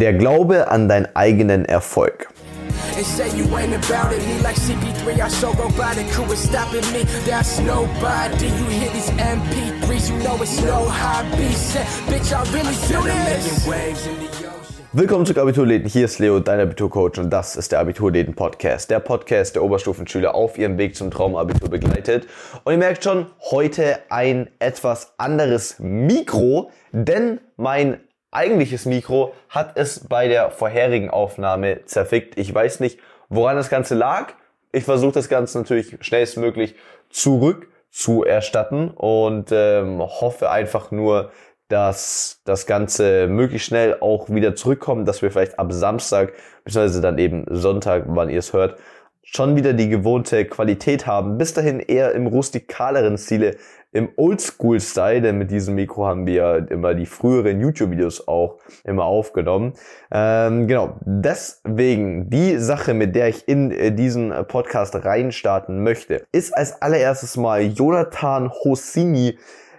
Der Glaube an deinen eigenen Erfolg. and say you ain't about it. Me like CP3, I so robotic. Who is stopping me? That's nobody. You hear these MP3s, you know it's no hobby. Say, bitch, I really do this. waves in the ocean. Willkommen zu Abiturläden. Hier ist Leo, dein Abiturcoach und das ist der Abiturläden Podcast. Der Podcast, der Oberstufenschüler auf ihrem Weg zum Traumabitur begleitet. Und ihr merkt schon, heute ein etwas anderes Mikro, denn mein eigentliches Mikro hat es bei der vorherigen Aufnahme zerfickt. Ich weiß nicht, woran das Ganze lag. Ich versuche das Ganze natürlich schnellstmöglich zurück zu erstatten und ähm, hoffe einfach nur, dass das Ganze möglichst schnell auch wieder zurückkommt, dass wir vielleicht ab Samstag, beziehungsweise dann eben Sonntag, wann ihr es hört, schon wieder die gewohnte Qualität haben. Bis dahin eher im rustikaleren Stile, im Oldschool-Style, denn mit diesem Mikro haben wir immer die früheren YouTube-Videos auch immer aufgenommen. Ähm, genau, deswegen die Sache, mit der ich in äh, diesen Podcast reinstarten möchte, ist als allererstes mal Jonathan Hosini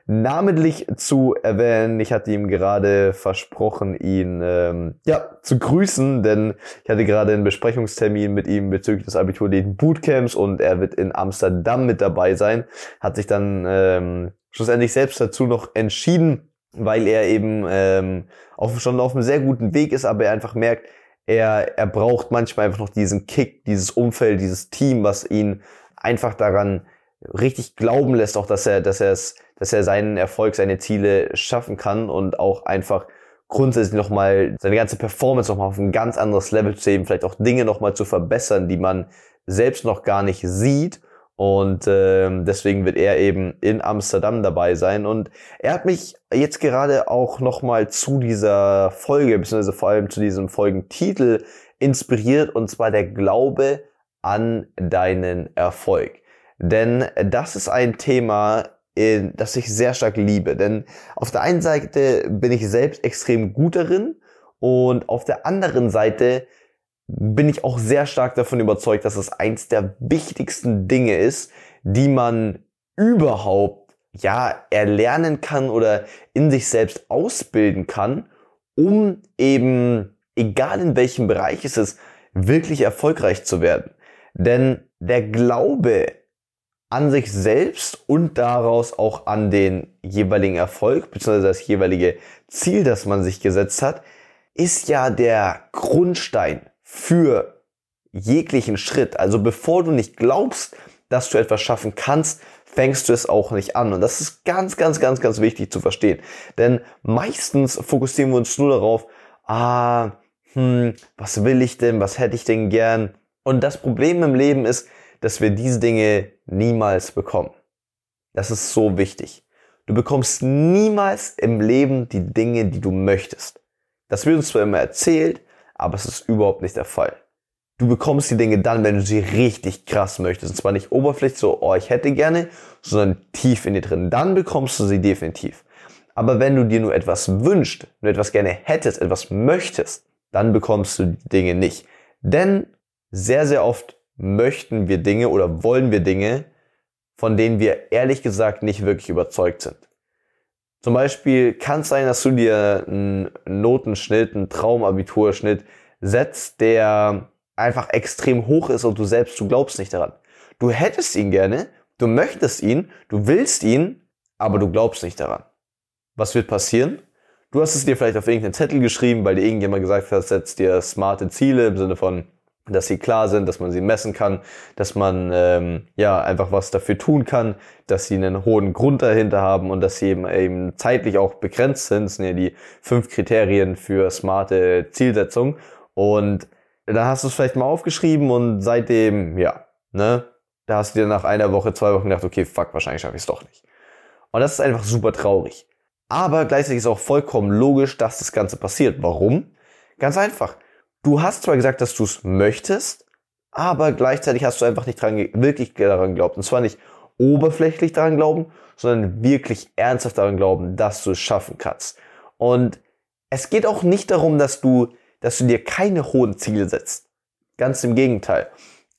namentlich zu erwähnen. Ich hatte ihm gerade versprochen, ihn ähm, ja zu grüßen, denn ich hatte gerade einen Besprechungstermin mit ihm bezüglich des Abiturläden Bootcamps und er wird in Amsterdam mit dabei sein. Hat sich dann ähm, schlussendlich selbst dazu noch entschieden, weil er eben ähm, auf, schon auf einem sehr guten Weg ist, aber er einfach merkt, er, er braucht manchmal einfach noch diesen Kick, dieses Umfeld, dieses Team, was ihn einfach daran richtig glauben lässt, auch dass er, dass er es, dass er seinen Erfolg, seine Ziele schaffen kann und auch einfach grundsätzlich nochmal seine ganze Performance nochmal auf ein ganz anderes Level zu heben, vielleicht auch Dinge nochmal zu verbessern, die man selbst noch gar nicht sieht. Und ähm, deswegen wird er eben in Amsterdam dabei sein. Und er hat mich jetzt gerade auch nochmal zu dieser Folge, beziehungsweise vor allem zu diesem Folgentitel inspiriert, und zwar der Glaube an deinen Erfolg. Denn das ist ein Thema, das ich sehr stark liebe. Denn auf der einen Seite bin ich selbst extrem gut darin und auf der anderen Seite bin ich auch sehr stark davon überzeugt, dass es eins der wichtigsten Dinge ist, die man überhaupt ja erlernen kann oder in sich selbst ausbilden kann, um eben egal in welchem Bereich es ist, wirklich erfolgreich zu werden. Denn der Glaube an sich selbst und daraus auch an den jeweiligen Erfolg bzw. das jeweilige Ziel, das man sich gesetzt hat, ist ja der Grundstein für jeglichen Schritt. Also bevor du nicht glaubst, dass du etwas schaffen kannst, fängst du es auch nicht an. Und das ist ganz, ganz, ganz, ganz wichtig zu verstehen. Denn meistens fokussieren wir uns nur darauf, ah, hm, was will ich denn, was hätte ich denn gern? Und das Problem im Leben ist, dass wir diese Dinge niemals bekommen. Das ist so wichtig. Du bekommst niemals im Leben die Dinge, die du möchtest. Das wird uns zwar immer erzählt, aber es ist überhaupt nicht der Fall. Du bekommst die Dinge dann, wenn du sie richtig krass möchtest. Und zwar nicht oberflächlich so, oh, ich hätte gerne, sondern tief in dir drin. Dann bekommst du sie definitiv. Aber wenn du dir nur etwas wünschst, nur etwas gerne hättest, etwas möchtest, dann bekommst du die Dinge nicht. Denn sehr, sehr oft möchten wir Dinge oder wollen wir Dinge, von denen wir ehrlich gesagt nicht wirklich überzeugt sind. Zum Beispiel kann es sein, dass du dir einen Notenschnitt, einen Traumabiturschnitt setzt, der einfach extrem hoch ist und du selbst, du glaubst nicht daran. Du hättest ihn gerne, du möchtest ihn, du willst ihn, aber du glaubst nicht daran. Was wird passieren? Du hast es dir vielleicht auf irgendeinen Zettel geschrieben, weil dir irgendjemand gesagt hat, setz dir smarte Ziele im Sinne von, dass sie klar sind, dass man sie messen kann, dass man ähm, ja einfach was dafür tun kann, dass sie einen hohen Grund dahinter haben und dass sie eben, eben zeitlich auch begrenzt sind. Das sind ja die fünf Kriterien für smarte Zielsetzung. Und da hast du es vielleicht mal aufgeschrieben und seitdem, ja, ne, da hast du dir nach einer Woche, zwei Wochen gedacht, okay, fuck, wahrscheinlich schaffe ich es doch nicht. Und das ist einfach super traurig. Aber gleichzeitig ist auch vollkommen logisch, dass das Ganze passiert. Warum? Ganz einfach du hast zwar gesagt, dass du es möchtest, aber gleichzeitig hast du einfach nicht dran, wirklich daran geglaubt. Und zwar nicht oberflächlich daran glauben, sondern wirklich ernsthaft daran glauben, dass du es schaffen kannst. Und es geht auch nicht darum, dass du, dass du dir keine hohen Ziele setzt. Ganz im Gegenteil.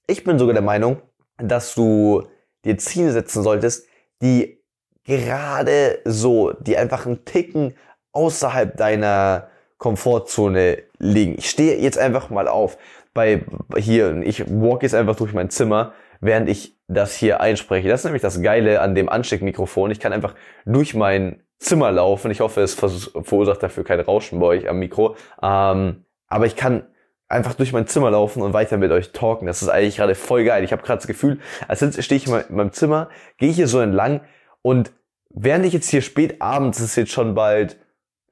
Ich bin sogar der Meinung, dass du dir Ziele setzen solltest, die gerade so, die einfach einen Ticken außerhalb deiner Komfortzone liegen. Ich stehe jetzt einfach mal auf bei hier, ich walk jetzt einfach durch mein Zimmer, während ich das hier einspreche. Das ist nämlich das Geile an dem Ansteckmikrofon. Ich kann einfach durch mein Zimmer laufen. Ich hoffe, es verursacht dafür kein Rauschen bei euch am Mikro. Ähm, aber ich kann einfach durch mein Zimmer laufen und weiter mit euch talken. Das ist eigentlich gerade voll geil. Ich habe gerade das Gefühl, als stehe ich in meinem Zimmer, gehe hier so entlang und während ich jetzt hier spät abends, ist jetzt schon bald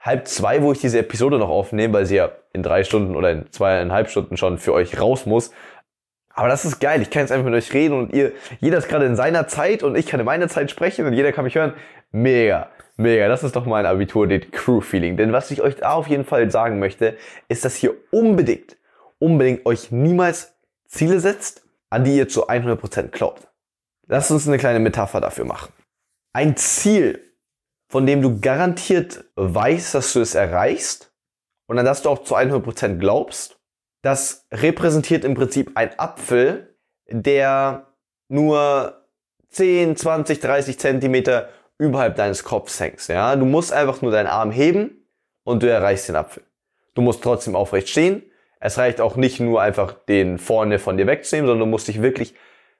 halb zwei, wo ich diese Episode noch aufnehme, weil sie ja in drei Stunden oder in zweieinhalb Stunden schon für euch raus muss. Aber das ist geil. Ich kann jetzt einfach mit euch reden und ihr, jeder ist gerade in seiner Zeit und ich kann in meiner Zeit sprechen und jeder kann mich hören. Mega. Mega, das ist doch mein Abitur, den Crew-Feeling. Denn was ich euch da auf jeden Fall sagen möchte, ist, dass ihr unbedingt, unbedingt euch niemals Ziele setzt, an die ihr zu 100% glaubt. Lasst uns eine kleine Metapher dafür machen. Ein Ziel, von dem du garantiert weißt, dass du es erreichst und an das du auch zu 100% glaubst, das repräsentiert im Prinzip ein Apfel, der nur 10, 20, 30 Zentimeter überhalb deines Kopfs hängst. Ja? Du musst einfach nur deinen Arm heben und du erreichst den Apfel. Du musst trotzdem aufrecht stehen. Es reicht auch nicht nur einfach den vorne von dir wegzunehmen, sondern du musst dich wirklich,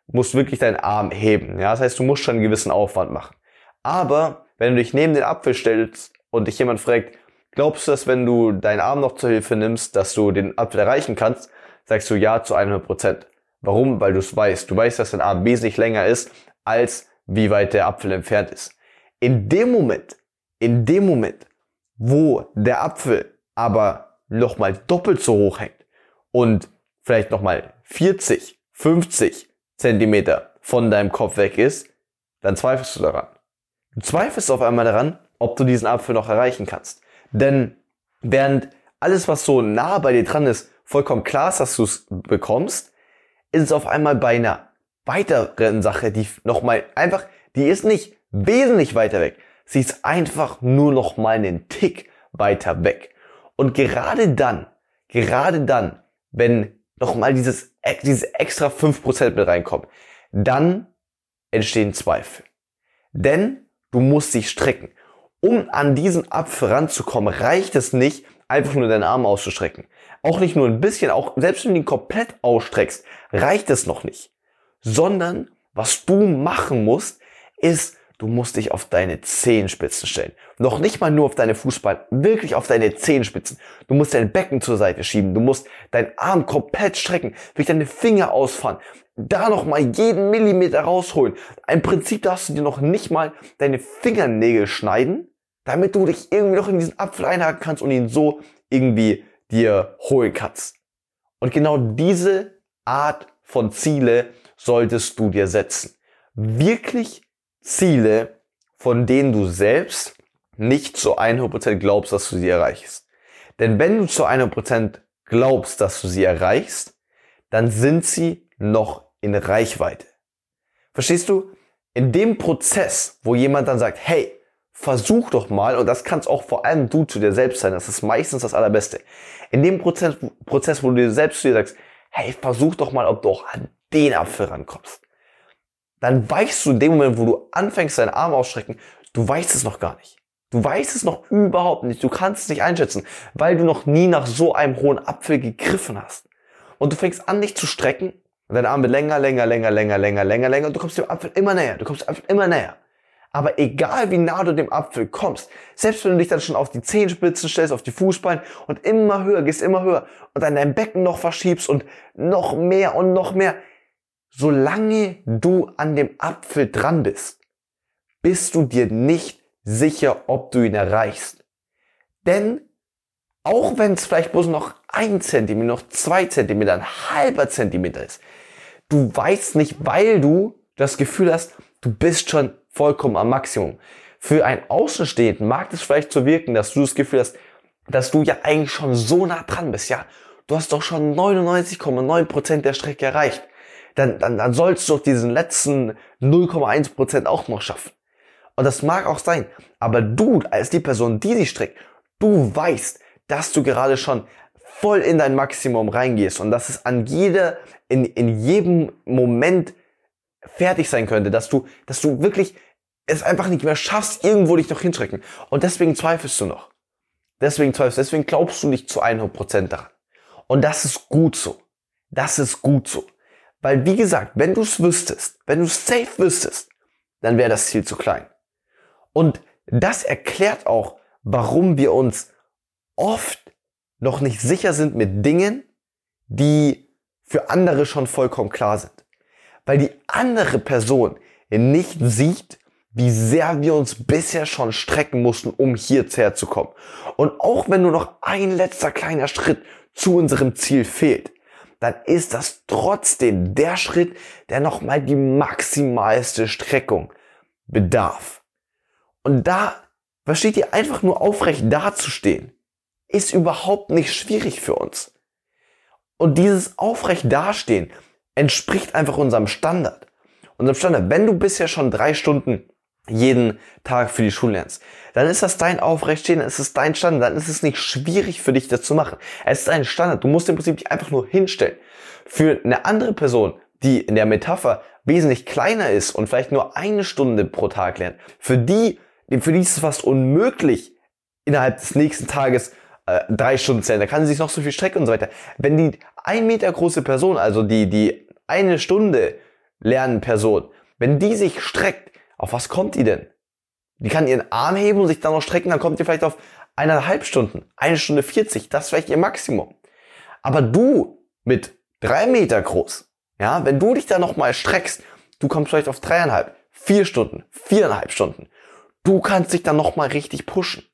musst wirklich deinen Arm heben. Ja? Das heißt, du musst schon einen gewissen Aufwand machen. Aber wenn du dich neben den Apfel stellst und dich jemand fragt, glaubst du, dass wenn du deinen Arm noch zur Hilfe nimmst, dass du den Apfel erreichen kannst, sagst du ja zu 100 Prozent. Warum? Weil du es weißt. Du weißt, dass dein Arm wesentlich länger ist, als wie weit der Apfel entfernt ist. In dem Moment, in dem Moment, wo der Apfel aber nochmal doppelt so hoch hängt und vielleicht nochmal 40, 50 Zentimeter von deinem Kopf weg ist, dann zweifelst du daran. Du zweifelst auf einmal daran, ob du diesen Apfel noch erreichen kannst. Denn während alles, was so nah bei dir dran ist, vollkommen klar ist, dass du es bekommst, ist es auf einmal bei einer weiteren Sache, die nochmal einfach, die ist nicht wesentlich weiter weg. Sie ist einfach nur noch mal einen Tick weiter weg. Und gerade dann, gerade dann, wenn noch mal dieses, dieses extra 5% mit reinkommt, dann entstehen Zweifel. Denn du musst dich strecken. Um an diesen Apfel ranzukommen, reicht es nicht, einfach nur deinen Arm auszustrecken. Auch nicht nur ein bisschen, auch selbst wenn du ihn komplett ausstreckst, reicht es noch nicht. Sondern was du machen musst, ist Du musst dich auf deine Zehenspitzen stellen. Noch nicht mal nur auf deine Fußballen, wirklich auf deine Zehenspitzen. Du musst dein Becken zur Seite schieben. Du musst deinen Arm komplett strecken, wirklich deine Finger ausfahren. Da noch mal jeden Millimeter rausholen. Im Prinzip darfst du dir noch nicht mal deine Fingernägel schneiden, damit du dich irgendwie noch in diesen Apfel einhaken kannst und ihn so irgendwie dir holen kannst. Und genau diese Art von Ziele solltest du dir setzen. Wirklich Ziele, von denen du selbst nicht zu 100% glaubst, dass du sie erreichst. Denn wenn du zu 100% glaubst, dass du sie erreichst, dann sind sie noch in Reichweite. Verstehst du? In dem Prozess, wo jemand dann sagt, hey, versuch doch mal, und das kannst auch vor allem du zu dir selbst sein, das ist meistens das Allerbeste. In dem Prozess, Prozess wo du dir selbst zu dir sagst, hey, versuch doch mal, ob du auch an den Apfel rankommst dann weißt du in dem Moment, wo du anfängst, deinen Arm ausstrecken, du weißt es noch gar nicht. Du weißt es noch überhaupt nicht. Du kannst es nicht einschätzen, weil du noch nie nach so einem hohen Apfel gegriffen hast. Und du fängst an, dich zu strecken. Und dein Arm wird länger, länger, länger, länger, länger, länger, länger. Und du kommst dem Apfel immer näher. Du kommst dem Apfel immer näher. Aber egal wie nah du dem Apfel kommst, selbst wenn du dich dann schon auf die Zehenspitzen stellst, auf die Fußballen und immer höher gehst, immer höher und dann dein Becken noch verschiebst und noch mehr und noch mehr, solange du an dem Apfel dran bist, bist du dir nicht sicher, ob du ihn erreichst. Denn auch wenn es vielleicht bloß noch ein Zentimeter, noch zwei Zentimeter, ein halber Zentimeter ist, du weißt nicht, weil du das Gefühl hast, du bist schon vollkommen am Maximum. Für einen Außenstehenden mag es vielleicht so wirken, dass du das Gefühl hast, dass du ja eigentlich schon so nah dran bist, ja. Du hast doch schon 99,9% der Strecke erreicht dann, dann, dann sollst du doch diesen letzten 0,1% auch noch schaffen. Und das mag auch sein. Aber du, als die Person, die sich streckt, du weißt, dass du gerade schon voll in dein Maximum reingehst und dass es an jeder, in, in jedem Moment fertig sein könnte, dass du, dass du wirklich es einfach nicht mehr schaffst, irgendwo dich noch hinstrecken. Und deswegen zweifelst du noch. Deswegen zweifelst, deswegen glaubst du nicht zu 100% daran. Und das ist gut so. Das ist gut so. Weil, wie gesagt, wenn du es wüsstest, wenn du es safe wüsstest, dann wäre das Ziel zu klein. Und das erklärt auch, warum wir uns oft noch nicht sicher sind mit Dingen, die für andere schon vollkommen klar sind. Weil die andere Person nicht sieht, wie sehr wir uns bisher schon strecken mussten, um hierher zu kommen. Und auch wenn nur noch ein letzter kleiner Schritt zu unserem Ziel fehlt, dann ist das trotzdem der Schritt, der nochmal die maximalste Streckung bedarf. Und da, versteht ihr, einfach nur aufrecht dazustehen, ist überhaupt nicht schwierig für uns. Und dieses aufrecht dastehen entspricht einfach unserem Standard. Unserem Standard. Wenn du bisher schon drei Stunden jeden Tag für die Schule lernst, dann ist das dein Aufrechtstehen, dann ist es dein Standard, dann ist es nicht schwierig für dich, das zu machen. Es ist ein Standard. Du musst im Prinzip dich einfach nur hinstellen. Für eine andere Person, die in der Metapher wesentlich kleiner ist und vielleicht nur eine Stunde pro Tag lernt, für die, für die ist es fast unmöglich, innerhalb des nächsten Tages äh, drei Stunden lernen. Da kann sie sich noch so viel strecken und so weiter. Wenn die ein Meter große Person, also die, die eine Stunde lernen Person, wenn die sich streckt, auf was kommt die denn? Die kann ihren Arm heben und sich dann noch strecken, dann kommt die vielleicht auf eineinhalb Stunden, eine Stunde 40, das ist vielleicht ihr Maximum. Aber du mit drei Meter groß, ja, wenn du dich da nochmal streckst, du kommst vielleicht auf dreieinhalb, vier Stunden, viereinhalb Stunden. Du kannst dich dann nochmal richtig pushen.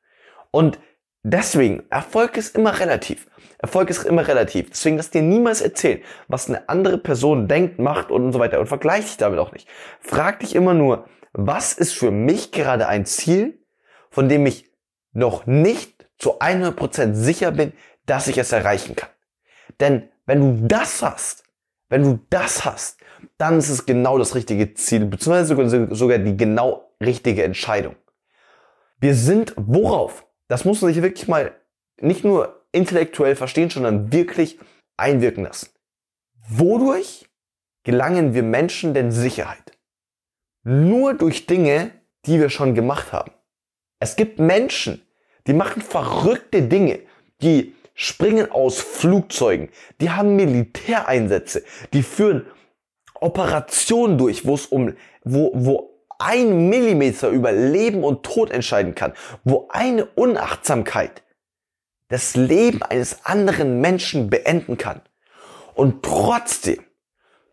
Und deswegen, Erfolg ist immer relativ. Erfolg ist immer relativ. Deswegen lass dir niemals erzählen, was eine andere Person denkt, macht und so weiter. Und vergleich dich damit auch nicht. Frag dich immer nur, was ist für mich gerade ein Ziel, von dem ich noch nicht zu 100% sicher bin, dass ich es erreichen kann. Denn wenn du das hast, wenn du das hast, dann ist es genau das richtige Ziel, beziehungsweise sogar die genau richtige Entscheidung. Wir sind worauf? Das muss man sich wirklich mal nicht nur intellektuell verstehen, sondern wirklich einwirken lassen. Wodurch gelangen wir Menschen denn Sicherheit? Nur durch Dinge, die wir schon gemacht haben. Es gibt Menschen, die machen verrückte Dinge, die springen aus Flugzeugen, die haben Militäreinsätze, die führen Operationen durch, wo es um, wo, wo ein Millimeter über Leben und Tod entscheiden kann, wo eine Unachtsamkeit das Leben eines anderen Menschen beenden kann. Und trotzdem,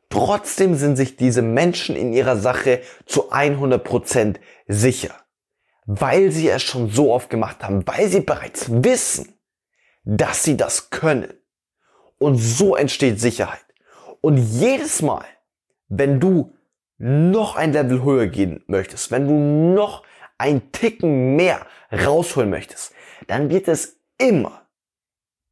trotzdem sind sich diese Menschen in ihrer Sache zu 100% sicher. Weil sie es schon so oft gemacht haben, weil sie bereits wissen, dass sie das können. Und so entsteht Sicherheit. Und jedes Mal, wenn du noch ein Level höher gehen möchtest, wenn du noch ein Ticken mehr rausholen möchtest, dann wird es immer,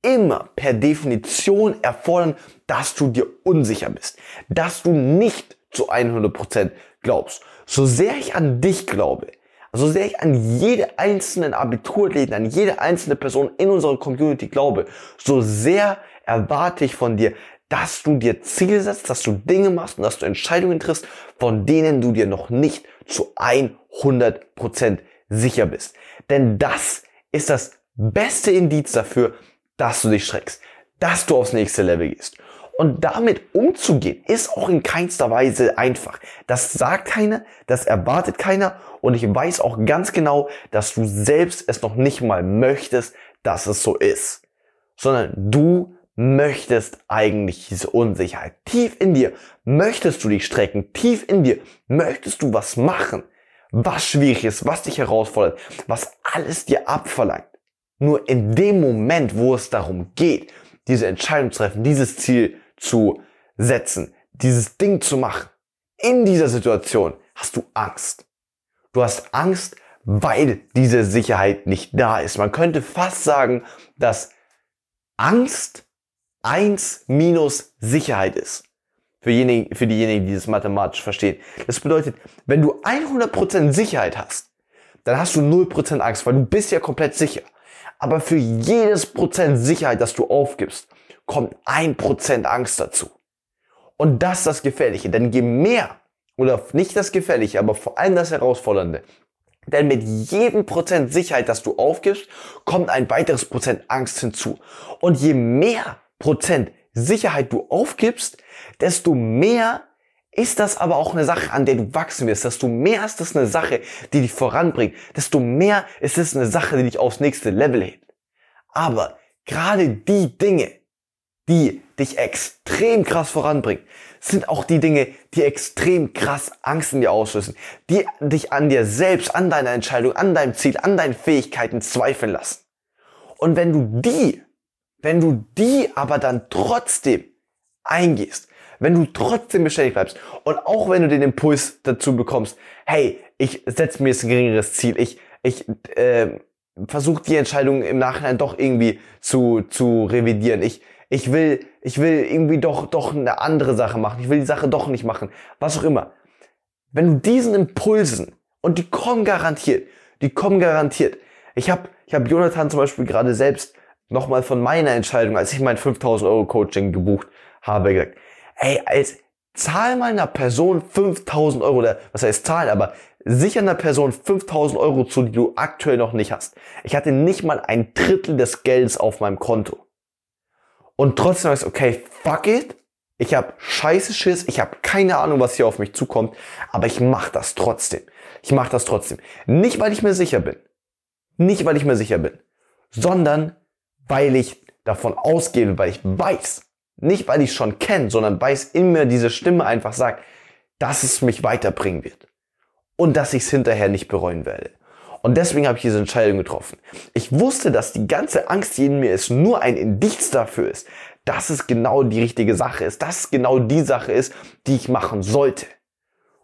immer per Definition erfordern, dass du dir unsicher bist, dass du nicht zu 100% glaubst. So sehr ich an dich glaube, so sehr ich an jede einzelnen Abiturläden, an jede einzelne Person in unserer Community glaube, so sehr erwarte ich von dir, dass du dir Ziele setzt, dass du Dinge machst und dass du Entscheidungen triffst, von denen du dir noch nicht zu 100% sicher bist. Denn das ist das beste Indiz dafür, dass du dich streckst, dass du aufs nächste Level gehst. Und damit umzugehen, ist auch in keinster Weise einfach. Das sagt keiner, das erwartet keiner und ich weiß auch ganz genau, dass du selbst es noch nicht mal möchtest, dass es so ist. Sondern du möchtest eigentlich diese Unsicherheit. Tief in dir möchtest du dich strecken, tief in dir möchtest du was machen, was schwierig ist, was dich herausfordert, was alles dir abverlangt. Nur in dem Moment, wo es darum geht, diese Entscheidung zu treffen, dieses Ziel zu setzen, dieses Ding zu machen. In dieser Situation hast du Angst. Du hast Angst, weil diese Sicherheit nicht da ist. Man könnte fast sagen, dass Angst eins minus Sicherheit ist. Für, diejenigen, für diejenigen, die das mathematisch verstehen. Das bedeutet, wenn du 100% Sicherheit hast, dann hast du 0% Angst, weil du bist ja komplett sicher. Aber für jedes Prozent Sicherheit, das du aufgibst, kommt ein Prozent Angst dazu. Und das ist das Gefährliche. Denn je mehr, oder nicht das Gefährliche, aber vor allem das Herausfordernde, Denn mit jedem Prozent Sicherheit, das du aufgibst, kommt ein weiteres Prozent Angst hinzu. Und je mehr Prozent Sicherheit du aufgibst, desto mehr ist das aber auch eine Sache, an der du wachsen wirst. Desto mehr ist das eine Sache, die dich voranbringt. Desto mehr ist es eine Sache, die dich aufs nächste Level hebt. Aber gerade die Dinge, die dich extrem krass voranbringen, sind auch die Dinge, die extrem krass Angst in dir auslösen, die dich an dir selbst, an deiner Entscheidung, an deinem Ziel, an deinen Fähigkeiten zweifeln lassen. Und wenn du die, wenn du die aber dann trotzdem eingehst, wenn du trotzdem beständig bleibst und auch wenn du den Impuls dazu bekommst, hey, ich setze mir jetzt ein geringeres Ziel, ich, ich äh, versuche die Entscheidung im Nachhinein doch irgendwie zu, zu revidieren, ich, ich will, ich will irgendwie doch, doch eine andere Sache machen, ich will die Sache doch nicht machen, was auch immer. Wenn du diesen Impulsen, und die kommen garantiert, die kommen garantiert. Ich habe ich hab Jonathan zum Beispiel gerade selbst nochmal von meiner Entscheidung, als ich mein 5000 Euro Coaching gebucht habe, gesagt, ey, als zahl mal einer Person 5000 Euro, oder was heißt zahlen, aber sicher einer Person 5000 Euro zu, die du aktuell noch nicht hast. Ich hatte nicht mal ein Drittel des Geldes auf meinem Konto. Und trotzdem ist okay, fuck it. Ich habe scheiße Schiss, ich habe keine Ahnung, was hier auf mich zukommt, aber ich mache das trotzdem. Ich mache das trotzdem. Nicht, weil ich mir sicher bin. Nicht, weil ich mir sicher bin, sondern weil ich davon ausgehe, weil ich weiß, nicht weil ich schon kenne, sondern weil es in diese Stimme einfach sagt, dass es mich weiterbringen wird und dass ich es hinterher nicht bereuen werde. Und deswegen habe ich diese Entscheidung getroffen. Ich wusste, dass die ganze Angst, die in mir ist, nur ein Indiz dafür ist, dass es genau die richtige Sache ist, dass es genau die Sache ist, die ich machen sollte.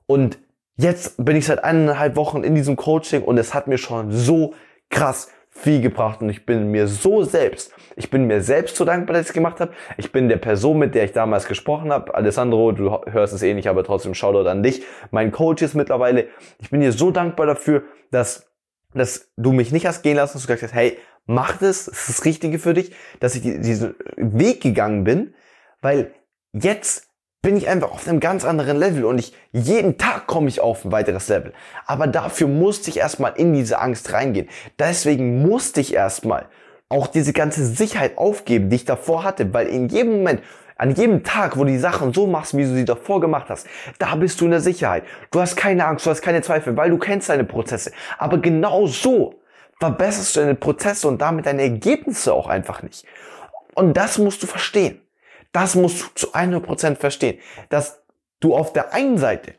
Und jetzt bin ich seit eineinhalb Wochen in diesem Coaching und es hat mir schon so krass viel gebracht und ich bin mir so selbst, ich bin mir selbst so dankbar, dass ich es gemacht habe. Ich bin der Person, mit der ich damals gesprochen habe. Alessandro, du hörst es eh nicht, aber trotzdem Shoutout an dich. Mein Coach ist mittlerweile, ich bin dir so dankbar dafür, dass dass du mich nicht hast gehen lassen, dass du gesagt hast, hey, mach das, das ist das Richtige für dich, dass ich diesen Weg gegangen bin, weil jetzt bin ich einfach auf einem ganz anderen Level und ich jeden Tag komme ich auf ein weiteres Level. Aber dafür musste ich erstmal in diese Angst reingehen. Deswegen musste ich erstmal auch diese ganze Sicherheit aufgeben, die ich davor hatte, weil in jedem Moment an jedem Tag, wo du die Sachen so machst, wie du sie davor gemacht hast, da bist du in der Sicherheit. Du hast keine Angst, du hast keine Zweifel, weil du kennst deine Prozesse. Aber genau so verbesserst du deine Prozesse und damit deine Ergebnisse auch einfach nicht. Und das musst du verstehen. Das musst du zu 100% verstehen. Dass du auf der einen Seite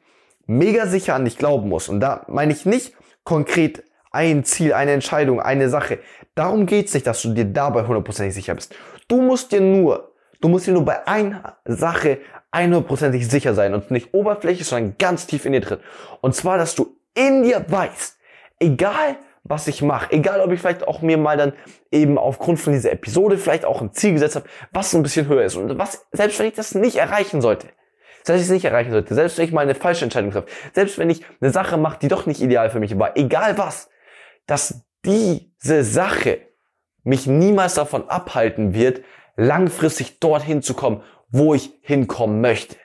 mega sicher an dich glauben musst. Und da meine ich nicht konkret ein Ziel, eine Entscheidung, eine Sache. Darum geht's nicht, dass du dir dabei hundertprozentig sicher bist. Du musst dir nur Du musst dir nur bei einer Sache 100%ig sicher sein und nicht oberflächlich, sondern ganz tief in dir drin. Und zwar, dass du in dir weißt, egal was ich mache, egal ob ich vielleicht auch mir mal dann eben aufgrund von dieser Episode vielleicht auch ein Ziel gesetzt habe, was ein bisschen höher ist und was, selbst wenn ich das nicht erreichen sollte, selbst wenn ich es nicht erreichen sollte, selbst wenn ich mal eine falsche Entscheidung treffe, selbst wenn ich eine Sache mache, die doch nicht ideal für mich war, egal was, dass diese Sache mich niemals davon abhalten wird, langfristig dorthin zu kommen, wo ich hinkommen möchte.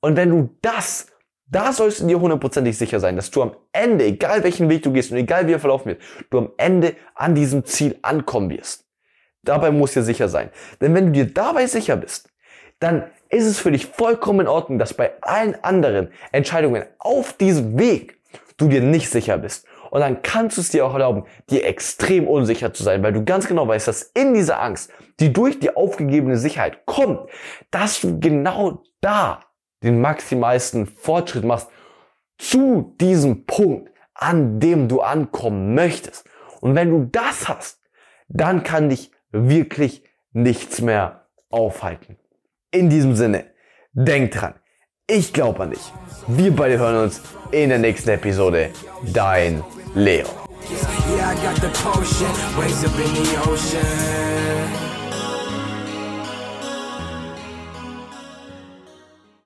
Und wenn du das, da sollst du dir hundertprozentig sicher sein, dass du am Ende, egal welchen Weg du gehst und egal wie er verlaufen wird, du am Ende an diesem Ziel ankommen wirst. Dabei musst du dir sicher sein. Denn wenn du dir dabei sicher bist, dann ist es für dich vollkommen in Ordnung, dass bei allen anderen Entscheidungen auf diesem Weg du dir nicht sicher bist. Und dann kannst du es dir auch erlauben, dir extrem unsicher zu sein, weil du ganz genau weißt, dass in dieser Angst, die durch die aufgegebene Sicherheit kommt, dass du genau da den maximalsten Fortschritt machst zu diesem Punkt, an dem du ankommen möchtest. Und wenn du das hast, dann kann dich wirklich nichts mehr aufhalten. In diesem Sinne, denk dran, ich glaube an dich. Wir beide hören uns in der nächsten Episode. Dein Leo.